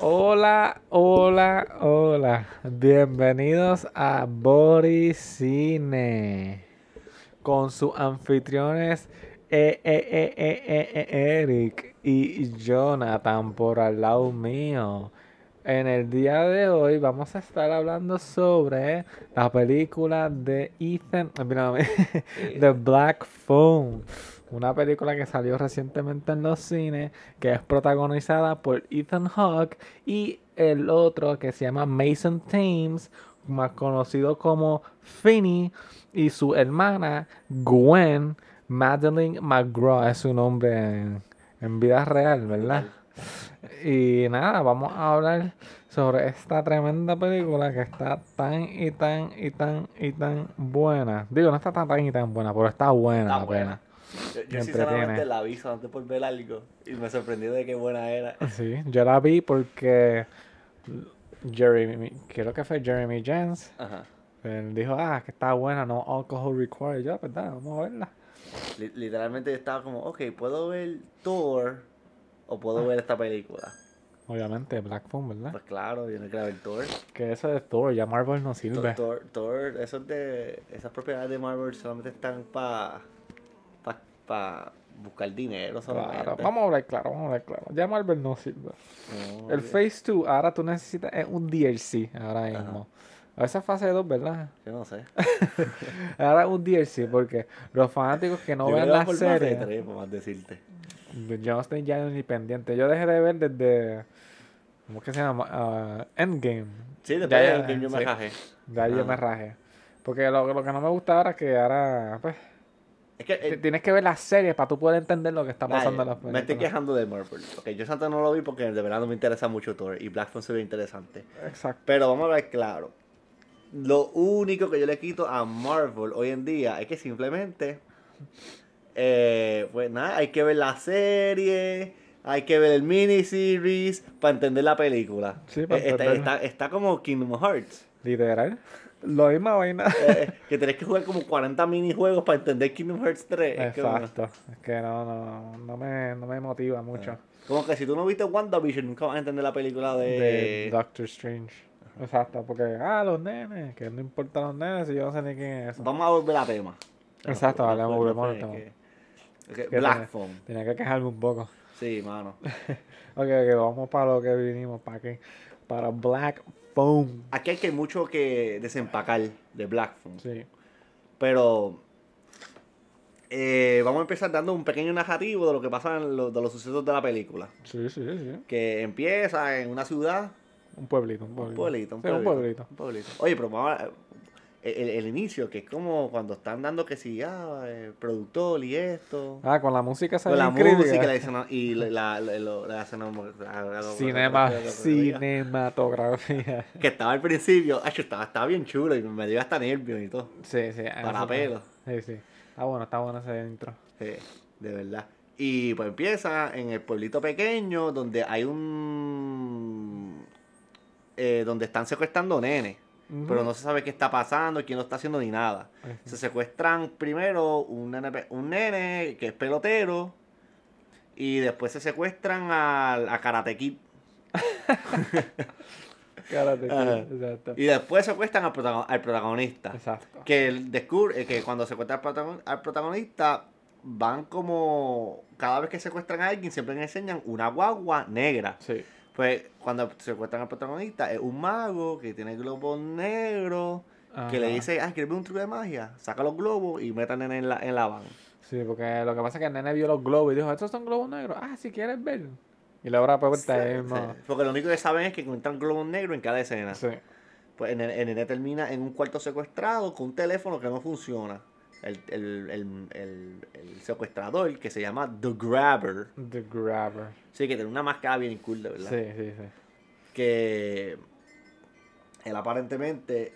Hola, hola, hola. Bienvenidos a Boricine con sus anfitriones eh, eh, eh, Eric y Jonathan por al lado mío. En el día de hoy vamos a estar hablando sobre la película de Ethan, perdóname, The Black Phone. Una película que salió recientemente en los cines, que es protagonizada por Ethan Hawke y el otro que se llama Mason Thames, más conocido como Finney, y su hermana Gwen Madeline McGraw, es su nombre en, en vida real, ¿verdad? Y nada, vamos a hablar sobre esta tremenda película que está tan y tan y tan y tan buena. Digo, no está tan, tan y tan buena, pero está buena Está la buena. pena. Yo, yo sinceramente entretiene. la vi antes por ver algo y me sorprendió de qué buena era. Sí, yo la vi porque Jeremy, creo que fue Jeremy Jens, Ajá. él dijo, ah, que está buena, no alcohol required. Yo, pues dale, vamos a verla. Li- literalmente estaba como, ok, ¿puedo ver Thor o puedo ver esta película? Obviamente, Black Phone, ¿verdad? Pues claro, yo no quiero ver Thor. Que eso de Thor, ya Marvel no Thor, sirve. Thor, Thor, esos de, esas propiedades de Marvel solamente están para pa, pa buscar dinero solamente. Claro, vamos a hablar claro, vamos a hablar claro. Ya Marvel no sirve. El Phase 2, ahora tú necesitas es un DLC, ahora Ajá. mismo. A veces fase 2, ¿verdad? Yo no sé. Ahora un DLC, porque los fanáticos que no Yo ven la más de serie, tres, por más decirte. yo no estoy ya ni pendiente. Yo dejé de ver desde, ¿cómo que se llama? Ah, Endgame. Sí, después Ya, ya, game yo me sí. rajé. De ahí yo me rajé. Porque lo, lo que no me gusta ahora es que ahora, pues, Es que t- eh, tienes que ver las series para tú poder entender lo que está pasando en las me estoy películas. quejando de Marvel. Ok, yo Santa no lo vi porque de verdad no me interesa mucho Thor y Black Phone se ve interesante. Exacto. Pero vamos a ver claro. Lo único que yo le quito a Marvel hoy en día es que simplemente, eh, pues nada, hay que ver la serie, hay que ver el miniseries para entender la película. Sí, para Eh, está, está- está como Kingdom Hearts, Literal. Lo misma vaina. eh, que tenés que jugar como 40 minijuegos para entender Kingdom Hearts 3. Es como- Exacto. Es que no, no, no me, no me motiva mucho. Como que si tú no viste WandaVision, nunca vas a entender la película de... de Doctor Strange. Exacto, porque, ah, los nenes, que no importa los nenes si yo no sé ni quién es eso. Vamos a volver a tema. Exacto, vale, al fue tema. que- que- ¿Qué Black? Phone. Tenía que quejarme un poco. Sí, mano. Ok, ok, vamos para lo que vinimos, para qué. Para Black Phone. Aquí hay que mucho que desempacar de Black Phone. Sí. Pero eh, vamos a empezar dando un pequeño narrativo de lo que pasa en lo- de los sucesos de la película. Sí, sí, sí. Que empieza en una ciudad, Un pueblito, un un pueblito. pueblito, un Sí, un pueblito. pueblito. un pueblito. Oye, pero vamos a- el, el inicio, que es como cuando están dando que si, ah, el productor y esto. Ah, con la música se Con la música la y la, la, Cinema, cinematografía. Que estaba al principio, ay, estaba, estaba bien chulo y me dio hasta nervios y todo. Sí, sí. Para pelo. Sí, sí. Está bueno, está bueno ese intro. Sí, de verdad. Y pues empieza en el pueblito pequeño donde hay un... eh, donde están secuestrando nenes. Pero no se sabe qué está pasando, quién lo está haciendo ni nada. Se secuestran primero un nene, un nene que es pelotero. Y después se secuestran al- a, Karate Kid. Karate Kid. Exacto. Y después secuestran al, protagon- al protagonista. Exacto. Que descubre que cuando secuestran al, protagon- al protagonista, van como. Cada vez que secuestran a alguien, siempre le enseñan una guagua negra. Sí. Pues cuando secuestran al protagonista, es un mago que tiene globos negros. Que le dice, ah, ¿quieres ver un truco de magia? Saca los globos y metan en la, en la van. Sí, porque lo que pasa es que el nene vio los globos y dijo, estos son globos negros. Ah, si quieres ver. Y la puerta ahí Sí, mismo. sí. Porque lo único que saben es que encuentran globos negros en cada escena. Sí. Pues el, nene- el nene termina en un cuarto secuestrado con un teléfono que no funciona. El, el, el, el- el secuestrador, que se llama The Grabber. The Grabber. Sí, que tiene una máscara bien cool, de verdad. Sí, sí, sí. Que él aparentemente,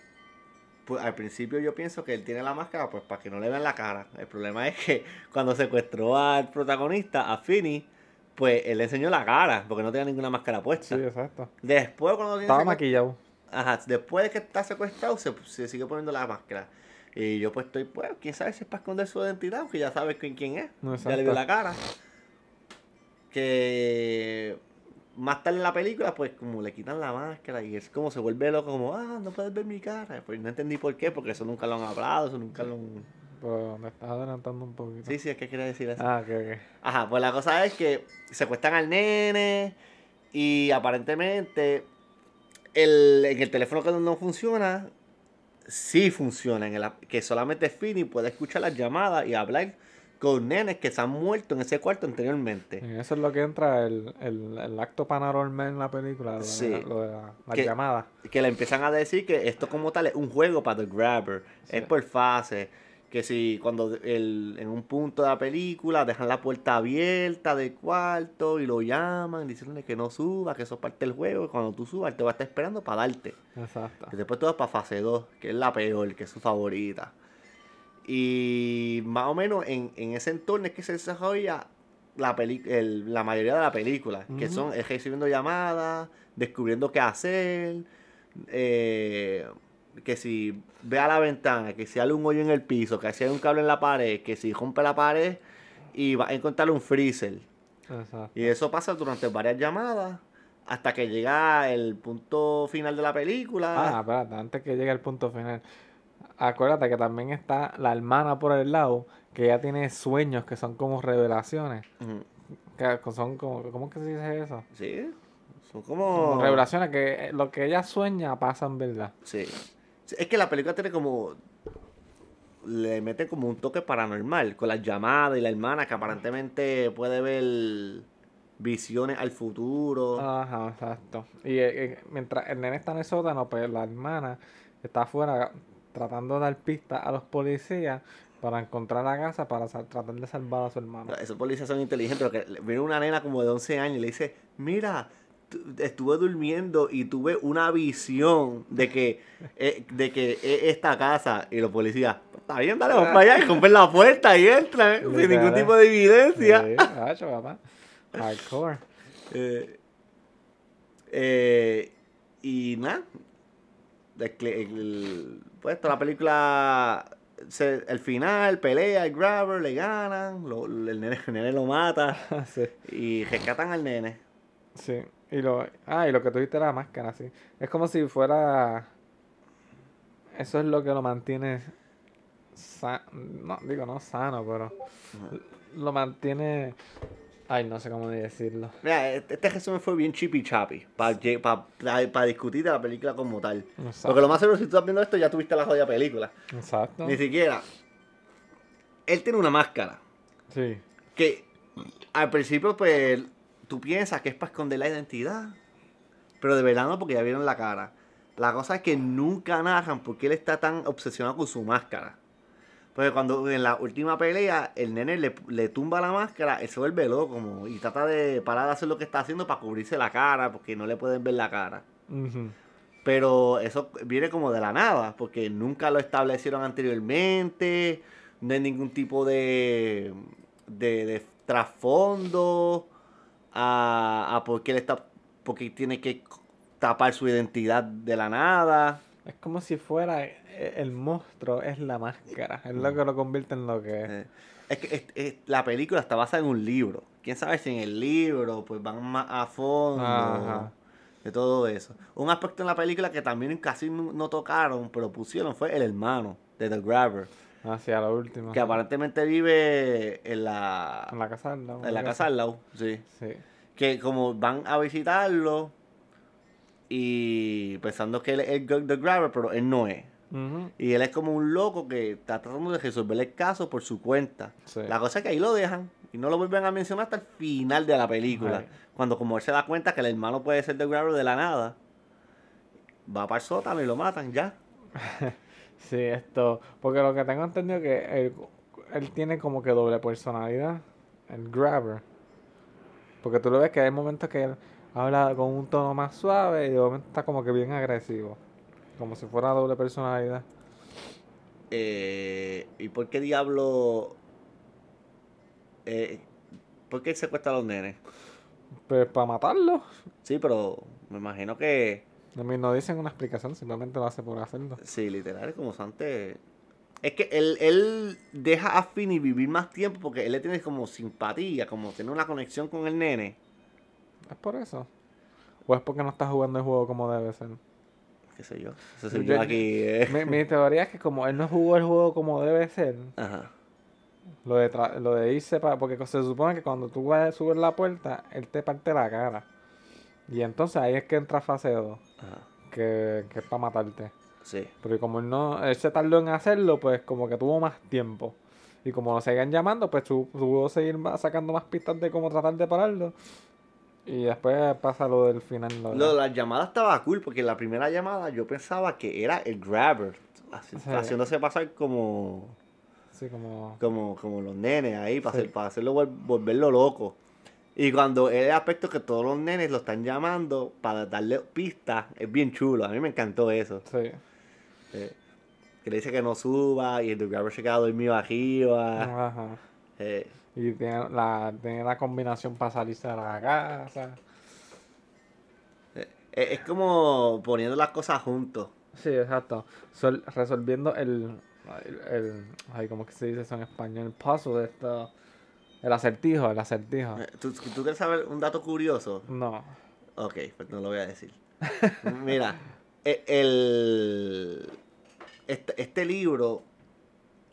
pues al principio yo pienso que él tiene la máscara pues para que no le vean la cara. El problema es que cuando secuestró al protagonista, a Finney, pues él le enseñó la cara, porque no tenía ninguna máscara puesta. Sí, exacto. Después cuando tiene Estaba maquillado. Ajá, después de que está secuestrado, se, se sigue poniendo la máscara. Y yo pues estoy, pues, quién sabe si es para esconder su identidad, aunque ya sabes quién, quién es. No, ya le vio la cara. Que más tarde en la película, pues como le quitan la máscara y es como se vuelve loco, como, ah, no puedes ver mi cara. Pues no entendí por qué, porque eso nunca lo han hablado, eso nunca lo han... Pero me estás adelantando un poquito. Sí, sí, es que quiere decir eso. Ah, ok, ok. Ajá, pues la cosa es que secuestran al nene y aparentemente el, en el teléfono que no funciona, sí funciona. En el, que solamente Finny puede escuchar las llamadas y hablar con nenes que se han muerto en ese cuarto anteriormente. En eso es lo que entra el, el, el acto paranormal en la película, lo de, Sí. lo de la, la Que- llamada. Que le empiezan a decir que esto como tal es un juego para The Grabber. Sí. Es por fase. Que si cuando el, en un punto de la película dejan la puerta abierta del cuarto y lo llaman diciéndole que no suba, que eso es parte del juego, y cuando tú subas él te va a estar esperando para darte. Exacto. Y después tú vas para fase 2, que es la peor, que es su favorita. Y más o menos en, en ese entorno es que se desarrolla la, peli el- la mayoría de la película. Que son es recibiendo llamadas, descubriendo qué hacer. eh, que si ve a la ventana, que si hay un hoyo en el piso, que si hay un cable en la pared, que si rompe la pared y va a encontrar un freezer. Exacto. Y eso pasa durante varias llamadas hasta que llega el punto final de la película. Ah, espérate, antes que llegue el punto final. Acuérdate que también está la hermana por el lado, que ella tiene sueños que son como revelaciones. Que son como, ¿cómo que se dice eso? Sí, son Como como... revelaciones que lo que ella sueña pasa en verdad. Sí. Es que la película tiene como... Le mete como un toque paranormal con las llamadas y la hermana que aparentemente puede ver visiones al futuro. Ajá, exacto. Y eh, eh, mientras el nene está en el sótano, pues la hermana está afuera tratando de dar pistas a los policías para encontrar la casa para tratar de salvar a su hermano. Esos policías son inteligentes, pero que viene una nena como de 11 años y le dice, mira, estuve durmiendo y tuve una visión de que eh, de que es esta casa y los policías, está bien, dale, vamos para allá y rompen la puerta y entran sin ningún tipo de evidencia. Sí, gacho, papá. Hardcore. Eh, eh, y nada. Pues toda la película. se- el final, pelea, el grabber, le ganan. lo- el, nene, el nene lo mata. sí. Y rescatan al nene. Sí. Y lo, ah, y lo que tuviste la máscara, sí. Es como si fuera. Eso es lo que lo mantiene. sa- no, digo, no sano, pero. Lo mantiene. Ay, no sé cómo decirlo. Mira, este, este resumen fue bien chippy chappy. Para discutir de la película como tal. Porque lo más seguro, si tú estás viendo esto, ya tuviste la jodida película. Exacto. Ni siquiera. Él tiene una máscara. Sí. que al principio pues tú piensas que es para esconder la identidad, pero de verdad no porque ya vieron la cara. La cosa es que nunca narran por qué él está tan obsesionado con su máscara. Porque cuando en la última pelea el nene le, le tumba la máscara, él se vuelve loco como, y trata de parar de hacer lo que está haciendo para cubrirse la cara, porque no le pueden ver la cara. Pero eso viene como de la nada, porque nunca lo establecieron anteriormente, no hay ningún tipo de, de, de trasfondo a, a por qué él está, porque tiene que tapar su identidad de la nada. Es como si fuera eh, el monstruo, es la máscara. Es lo que lo convierte en lo que es. Eh, Es que es- es- la película está basada en un libro. Quién sabe si en el libro pues van más a fondo Ajá. de todo eso. Un aspecto en la película que también casi no tocaron, pero pusieron fue el hermano de The Grabber. Hacia lo último. Que aparentemente vive en la, En la casa al lado. en la casa al lado, sí. Sí. Que como van a visitarlo y pensando que él es el The Grabber, pero él no es. Y él es como un loco que está tratando de resolver el caso por su cuenta. Sí. La cosa es que ahí lo dejan y no lo vuelven a mencionar hasta el final de la película. Ay. Cuando como él se da cuenta que el hermano puede ser The Grabber de la nada, va para el sótano y lo matan ya. Sí, esto. Porque lo que tengo entendido que él, él tiene como que doble personalidad. El grabber. Porque tú lo ves que hay momentos que él habla con un tono más suave y de momento está como que bien agresivo. Como si fuera doble personalidad. Eh, ¿Y por qué diablo... Eh, ¿Por qué él secuestra a los nenes? Pero para matarlo. Sí, pero me imagino que... No dicen una explicación, simplemente lo hace por hacerlo. Sí, literal, es como antes. Es que él, él deja a Finny vivir más tiempo porque él le tiene como simpatía, como tiene una conexión con el nene. Es por eso. ¿O es porque no estás jugando el juego como debe ser? qué sé yo. Eso soy Yo- yo aquí. eh. Mi, mi teoría es que como él no jugó el juego como debe ser, Ajá. lo de, tra- lo de irse para... Porque se supone que cuando tú vas a subir la puerta, él te parte la cara. Y entonces ahí es que entra fase 2, Ajá. que, que es para matarte. Sí. Porque como él no, él se tardó en hacerlo, pues como que tuvo más tiempo. Y como lo seguían llamando, pues tu- pudo seguir sacando más pistas de cómo tratar de pararlo. Y después pasa lo del final. de- Lo de las llamadas estaba cool porque la primera llamada yo pensaba que era el grabber. haci- Sí. Haciéndose pasar como, Sí, como... como, como los nenes ahí para, Sí. hacer, para hacerlo vol- volverlo loco. Y cuando es el aspecto que todos los nenes lo están llamando para darle pistas, es bien chulo. A mí me encantó eso. Sí. Eh, que le dice que no suba y el grabber se queda dormido arriba. Ajá. Eh, Y tiene la, tiene la combinación para salirse de la casa. eh, es como poniendo las cosas juntos. Sí, exacto. Sol- resolviendo el, el, el- Ay, ¿cómo que se dice eso en español? El puzzle de esto. El acertijo, el acertijo. Eh, ¿Tú, ¿Tú quieres saber un dato curioso? No. Ok, pues no lo voy a decir. Mira, e- el, este, este libro,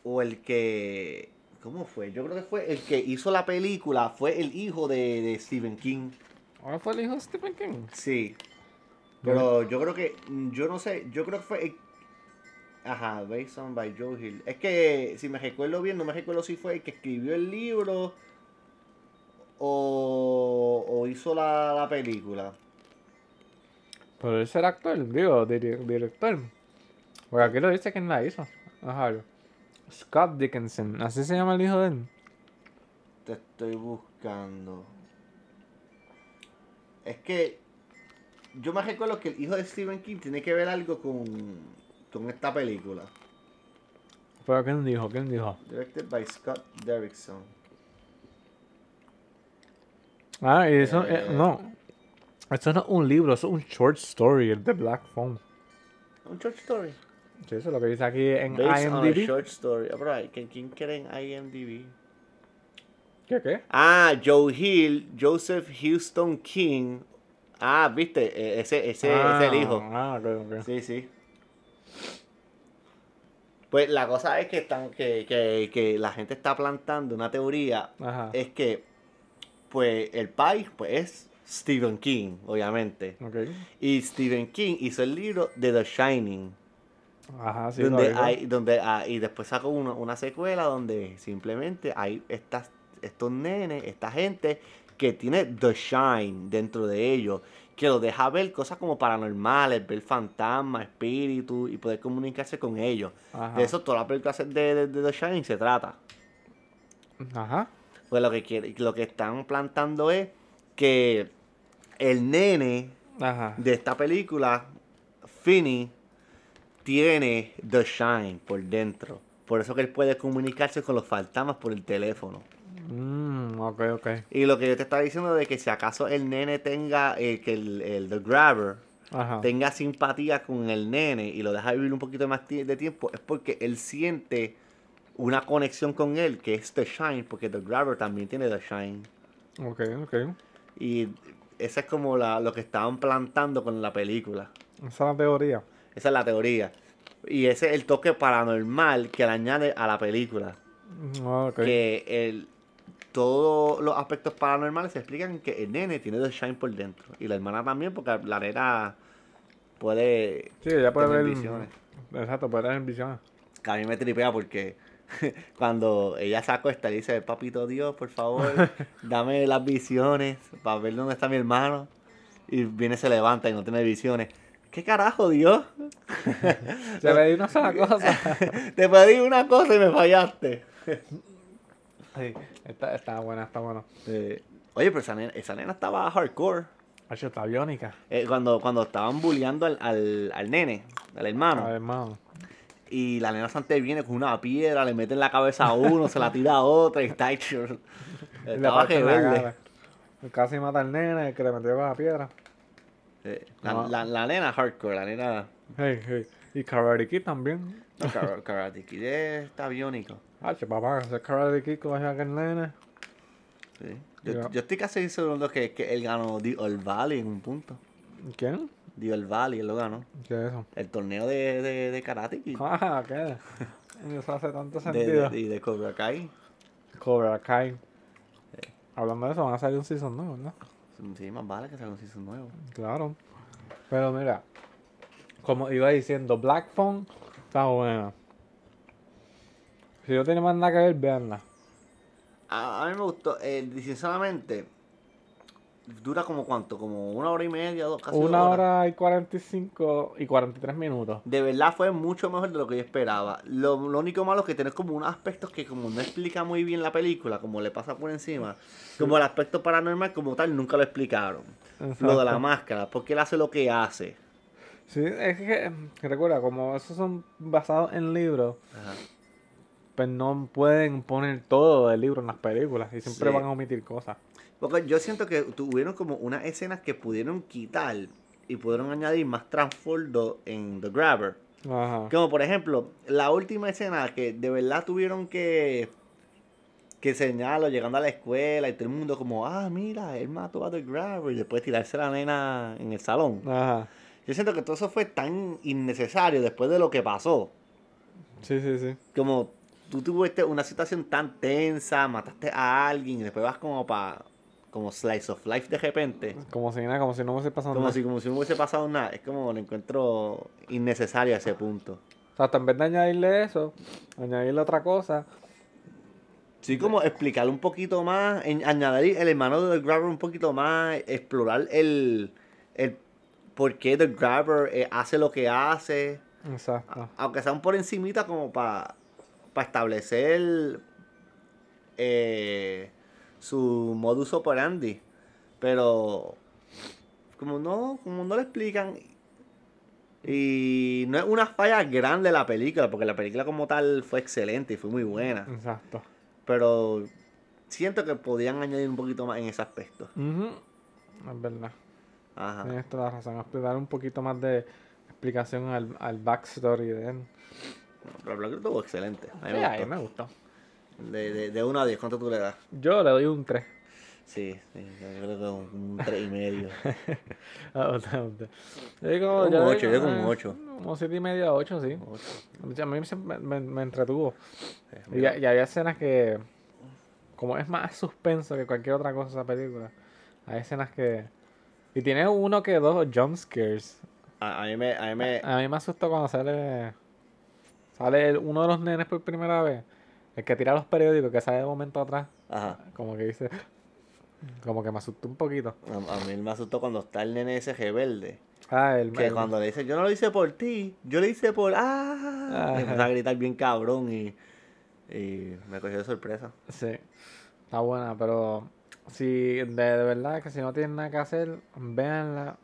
o el que, ¿cómo fue? Yo creo que fue el que hizo la película, fue el hijo de, de Stephen King. ¿Ahora fue el hijo de Stephen King? Sí. Pero yo creo que, yo no sé, yo creo que fue el, Ajá, Based on by Joe Hill. Es que, si me recuerdo bien, no me recuerdo si fue el que escribió el libro o, o hizo la, la película. Pero él será actor, digo, director. Porque aquí lo dice quién la hizo. Ajá. Scott Dickinson, así se llama el hijo de él. Te estoy buscando. Es que yo me recuerdo que el hijo de Stephen King tiene que ver algo con, con esta película. Pero quién dijo, quién dijo. Directed by Scott Derrickson. Ah, y eso, eh, Eh. no. Esto no es un libro, eso es un short story, el de Black Phone. Un short story. Sí, eso es lo que dice aquí en Based on a IMDb. short story. Ah, pero, ¿quién, quién quiere en IMDb? ¿Qué, qué? Ah, Joe Hill, Joseph Houston King. Ah, viste, E- ese, ese ah, es el hijo. Ah, ok, ok. Sí, sí. Pues la cosa es que están, que, que, que la gente está plantando una teoría. Ajá. Es que, pues, el país, pues, es Stephen King, obviamente. Y Stephen King hizo el libro de The Shining. Ajá, sí. donde hay, donde ah, y después sacó una, una secuela donde simplemente hay estas, estos nenes, esta gente que tiene The Shine dentro de ellos, que lo deja ver cosas como paranormales, ver fantasmas, espíritus y poder comunicarse con ellos. Ajá. De eso toda la película de, de- de The Shining se trata. Ajá. Pues lo que quiere, lo que están plantando es que el nene Ajá. de esta película, Finney, tiene The Shine por dentro. Por eso que él puede comunicarse con los fantasmas por el teléfono. Ok, ok. Y lo que yo te estaba diciendo de que si acaso el nene tenga, eh, que el, el The Grabber Ajá. tenga simpatía con el nene y lo deja vivir un poquito más de tiempo, es porque él siente una conexión con él, que es The Shine, porque The Grabber también tiene The Shine. Ok, ok. Y esa es como la, lo que estaban plantando con la película. Esa es la teoría. Esa es la teoría. Y ese es el toque paranormal que le añade a la película. Mm, Ok. Que el, todos los aspectos paranormales se explican que el nene tiene The Shine por dentro. Y la hermana también, porque la nena puede Sí, ya puede tener ver. visiones. Exacto, puede tener visiones. Que a mí me tripea porque cuando ella se acuesta y dice, papito Dios, por favor, dame las visiones para ver dónde está mi hermano. Y viene, se levanta y no tiene visiones. ¿Qué carajo, Dios? Se le di una sola cosa. Te pedí una cosa y me fallaste. Sí, está, está buena, está buena. Eh, oye, pero esa nena, esa nena estaba hardcore. Hacho, está biónica. Eh, cuando, cuando estaban bulleando al, al, al nene, al hermano. Y la nena Sante viene con una piedra, le mete en la cabeza a uno, se la tira a otra y está hecho. Estaba rebelde. cara. Casi mata al nene que le metió con la piedra. Eh, la, No. la, la nena hardcore, la nena Hey, hey. Y Karate Kid también. Kar- Karate Kid está biónico. Hacho, papá, ese Karate Kid coge a aquel nene. Sí. Yo, yo estoy casi seguro que, que él ganó The All Valley en un punto. ¿Quién? Dio el Valley, él lo ganó. ¿Qué es eso? El torneo de, de, de Karate Kid. Ah, ¿qué? Eso hace tanto De, sentido. de, y de Cobra Kai. Cobra Kai. Hablando de eso, van a salir un season nuevo, ¿no? Sí, más vale que salga un season nuevo. Claro. Pero mira, como iba diciendo, Black Phone está buena. Si no tiene más nada que ver, veanla. A, a mí me gustó, eh, sinceramente, dura como cuánto, como una hora y media, dos, casi dos Una horas. hora y 45 y 43 minutos. De verdad fue mucho mejor de lo que yo esperaba. Lo, lo único malo es que tiene como unos aspectos que como no explica muy bien la película, como le pasa por encima, como el aspecto paranormal como tal, nunca lo explicaron. Lo de la máscara, porque él hace lo que hace. Sí, es que recuerda, como esos son basados en libros, Ajá. Pues no pueden poner todo del libro en las películas y siempre Sí. van a omitir cosas. Porque yo siento que tuvieron como unas escenas que pudieron quitar y pudieron añadir más transfordo en The Grabber. Ajá. Como por ejemplo, la última escena que de verdad tuvieron que que señalarlo llegando a la escuela y todo el mundo como, ah, mira, él mató a The Grabber y después tirarse la nena en el salón. Ajá. Yo siento que todo eso fue tan innecesario después de lo que pasó. Sí, sí, sí. Como tú tuviste una situación tan tensa, mataste a alguien y después vas como para como slice of life de repente. Como si nada, como si no hubiese pasado Como nada. si, como si no hubiese pasado nada. Es como lo encuentro innecesario a ese punto. O sea, hasta en vez de añadirle eso, añadirle otra cosa. Sí, como explicar un poquito más, añadir el hermano de The Grabber un poquito más, explorar el, el por qué The Grabber eh, hace lo que hace, Exacto. aunque sea un por encimita como para establecer eh, su modus operandi, pero como no, como no le explican y no es una falla grande la película, porque la película como tal fue excelente y fue muy buena. Exacto. Pero siento que podían añadir un poquito más en ese aspecto. Ujú. Es verdad. Ajá. Tienes toda la razón. Dar un poquito más de explicación al, al backstory de él. La película estuvo excelente. A mí Sí, me a mí gustó. me gustó. De, de, de 1 a 10, ¿cuánto tú le das? Yo le doy un 3. Sí, sí, yo creo que un 3 y medio. Ah, Yo digo, Un yo ocho, digo, yo digo un eh, ocho. Un 7 y medio a 8, sí. Ocho. A mí siempre me, me- me entretuvo. Sí, Y, y había escenas que, como es más suspenso que cualquier otra cosa esa película, hay escenas que... Y tiene uno que dos jump scares. A, a mí me, a mí me, A mí me asustó cuando sale sale uno de los nenes por primera vez. El que tira los periódicos, que sale de momento atrás. ajá. Como que dice... Como que me asustó un poquito. A, a mí me asustó cuando está el nene ese rebelde. Ah, el... Que el- cuando le dice, yo no lo hice por ti, yo lo hice por... ¡Ah! Ajá. Y empieza a gritar bien cabrón y, y me cogió de sorpresa. Sí. Está buena, pero... Si de, de verdad que si no tienen nada que hacer, véanla.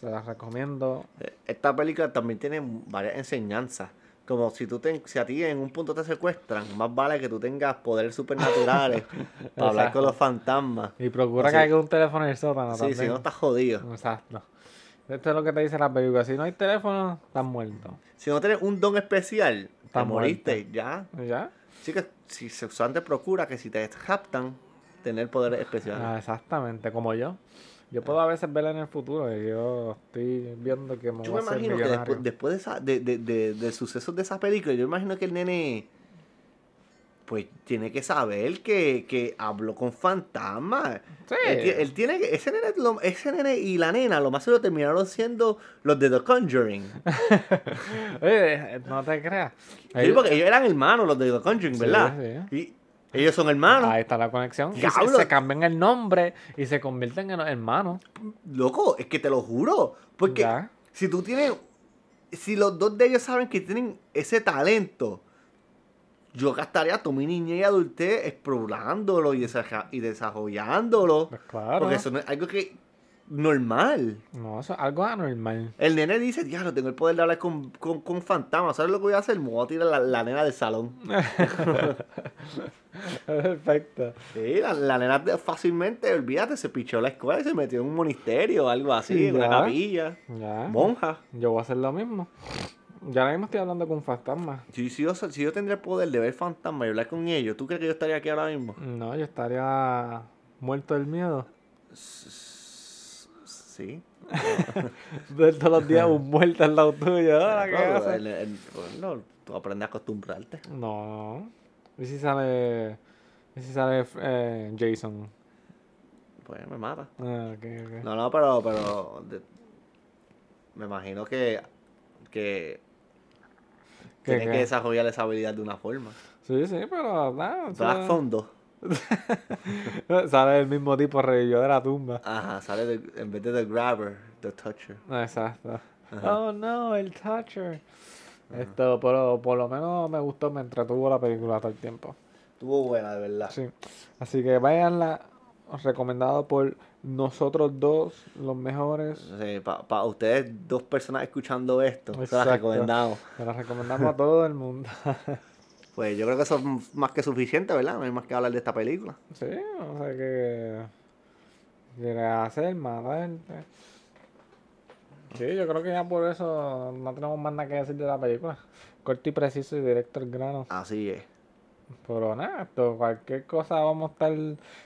Se las recomiendo. Eh, Esta película también tiene varias enseñanzas. Como si tú te, si a ti en un punto te secuestran, más vale que tú tengas poderes supernaturales para hablar con los fantasmas. Y procura Así- que haya un teléfono en el sótano Sí, también. si no estás jodido. Exacto. Esto es lo que te dice la película. Si no hay teléfono, estás muerto. Si no tienes un don especial, te moriste, ya. ¿Ya? Así que si sexualmente procura que si te raptan, tener poderes especiales. Ah, exactamente, como yo. Yo puedo a veces verla en el futuro y yo estoy viendo que me Yo voy me a imagino que después, después de, esa, de, de, de, de sucesos de esa película, yo imagino que el nene pues tiene que saber que, que habló con fantasmas. Sí. Él, ti- él tiene que, ese nene, lo- ese nene y la nena, lo más seguro terminaron siendo los de The Conjuring. Oye, no te creas. Sí, porque ellos eran hermanos, los de The Conjuring, Sí, ¿verdad? Y ellos son hermanos. Ahí está la conexión. Y se, cambian el nombre y se convierten en hermanos. Loco, es que te lo juro. Porque Ya. si tú tienes. Si los dos de ellos saben que tienen ese talento, yo gastaría toda mi niñez y adultez explorándolo y, y desarrollándolo. Pues claro. Porque eso no es algo que. Normal. No, eso es algo anormal. El nene dice, diablo, tengo el poder de hablar con, con, con fantasmas. ¿Sabes lo que voy a hacer? Me voy a tirar la, la nena del salón. Perfecto. Sí, la, la nena fácilmente, olvídate, se pichó la escuela y se metió en un ministerio o algo así, en una capilla. Ya. Monja. Yo voy a hacer lo mismo. Ya ahora mismo estoy hablando con fantasmas. Si, si, yo, si yo tendría el poder de ver fantasmas y hablar con ellos, ¿tú crees que yo estaría aquí ahora mismo? No, yo estaría muerto del miedo. S- Sí. Ver todos los días un muerto al lado tuyo. Hola, ¿qué No, el- el- bueno, tú aprendes a acostumbrarte. No. ¿Y si sale. ¿Y si sale eh, Jason? Pues me mata. Ah, ok, ok. No, no, pero, pero de- me imagino que, que ¿Qué, tienen qué? que desarrollar esa habilidad de una forma. Sí, sí, pero. nada, eso- Black Phone 2. Sale el mismo tipo revivió de la tumba. Ajá, sale de- en vez de The Grabber, The Toucher. Exacto. Ajá. Oh no, el Toucher. Esto, pero por lo menos me gustó, me entretuvo la película todo el tiempo. Estuvo buena, de verdad. Sí. Así que váyanla, recomendado por nosotros dos, los mejores. Para ustedes, dos personas escuchando esto, se las recomendamos. Se la recomendamos a todo el mundo. Pues yo creo que eso es más que suficiente, ¿verdad? No hay más que hablar de esta película. sí, o sea que. Quiere hacer más gente. Sí, yo creo que ya por eso no tenemos más nada que decir de la película. Corto y preciso y directo al grano. Así es. Pero nada, esto, cualquier cosa vamos a estar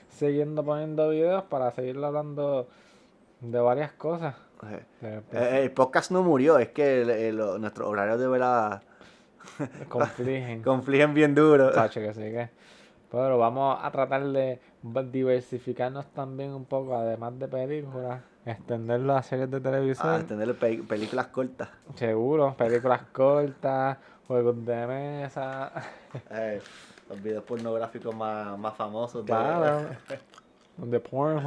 siguiendo poniendo videos para seguir hablando de varias cosas. Eh, De- eh, El podcast no murió, es que el- el- nuestros horarios de verdad confligen. confligen bien duro. Tacho, que sí que. Pero vamos a tratar de diversificarnos también un poco, además de películas, extenderlo a series de televisión. A tener pe- películas cortas. Seguro, películas cortas, juegos de mesa. Eh, los videos pornográficos más, más famosos. de- Claro. De porn.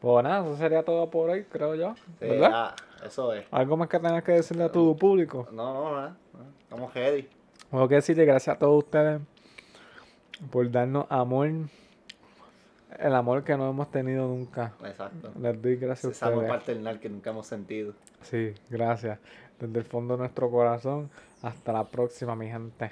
Pues nada, eso sería todo por hoy, creo yo. Sí, ¿Verdad? eso es. ¿Algo más que tengas que decirle a tu público? No, no, no, no. Estamos ready. Tengo que decirle gracias a todos ustedes por darnos amor. El amor que no hemos tenido nunca. Exacto. Les doy gracias Ese a ustedes. paternal que nunca hemos sentido. Sí, gracias. Desde el fondo de nuestro corazón. Hasta la próxima, mi gente.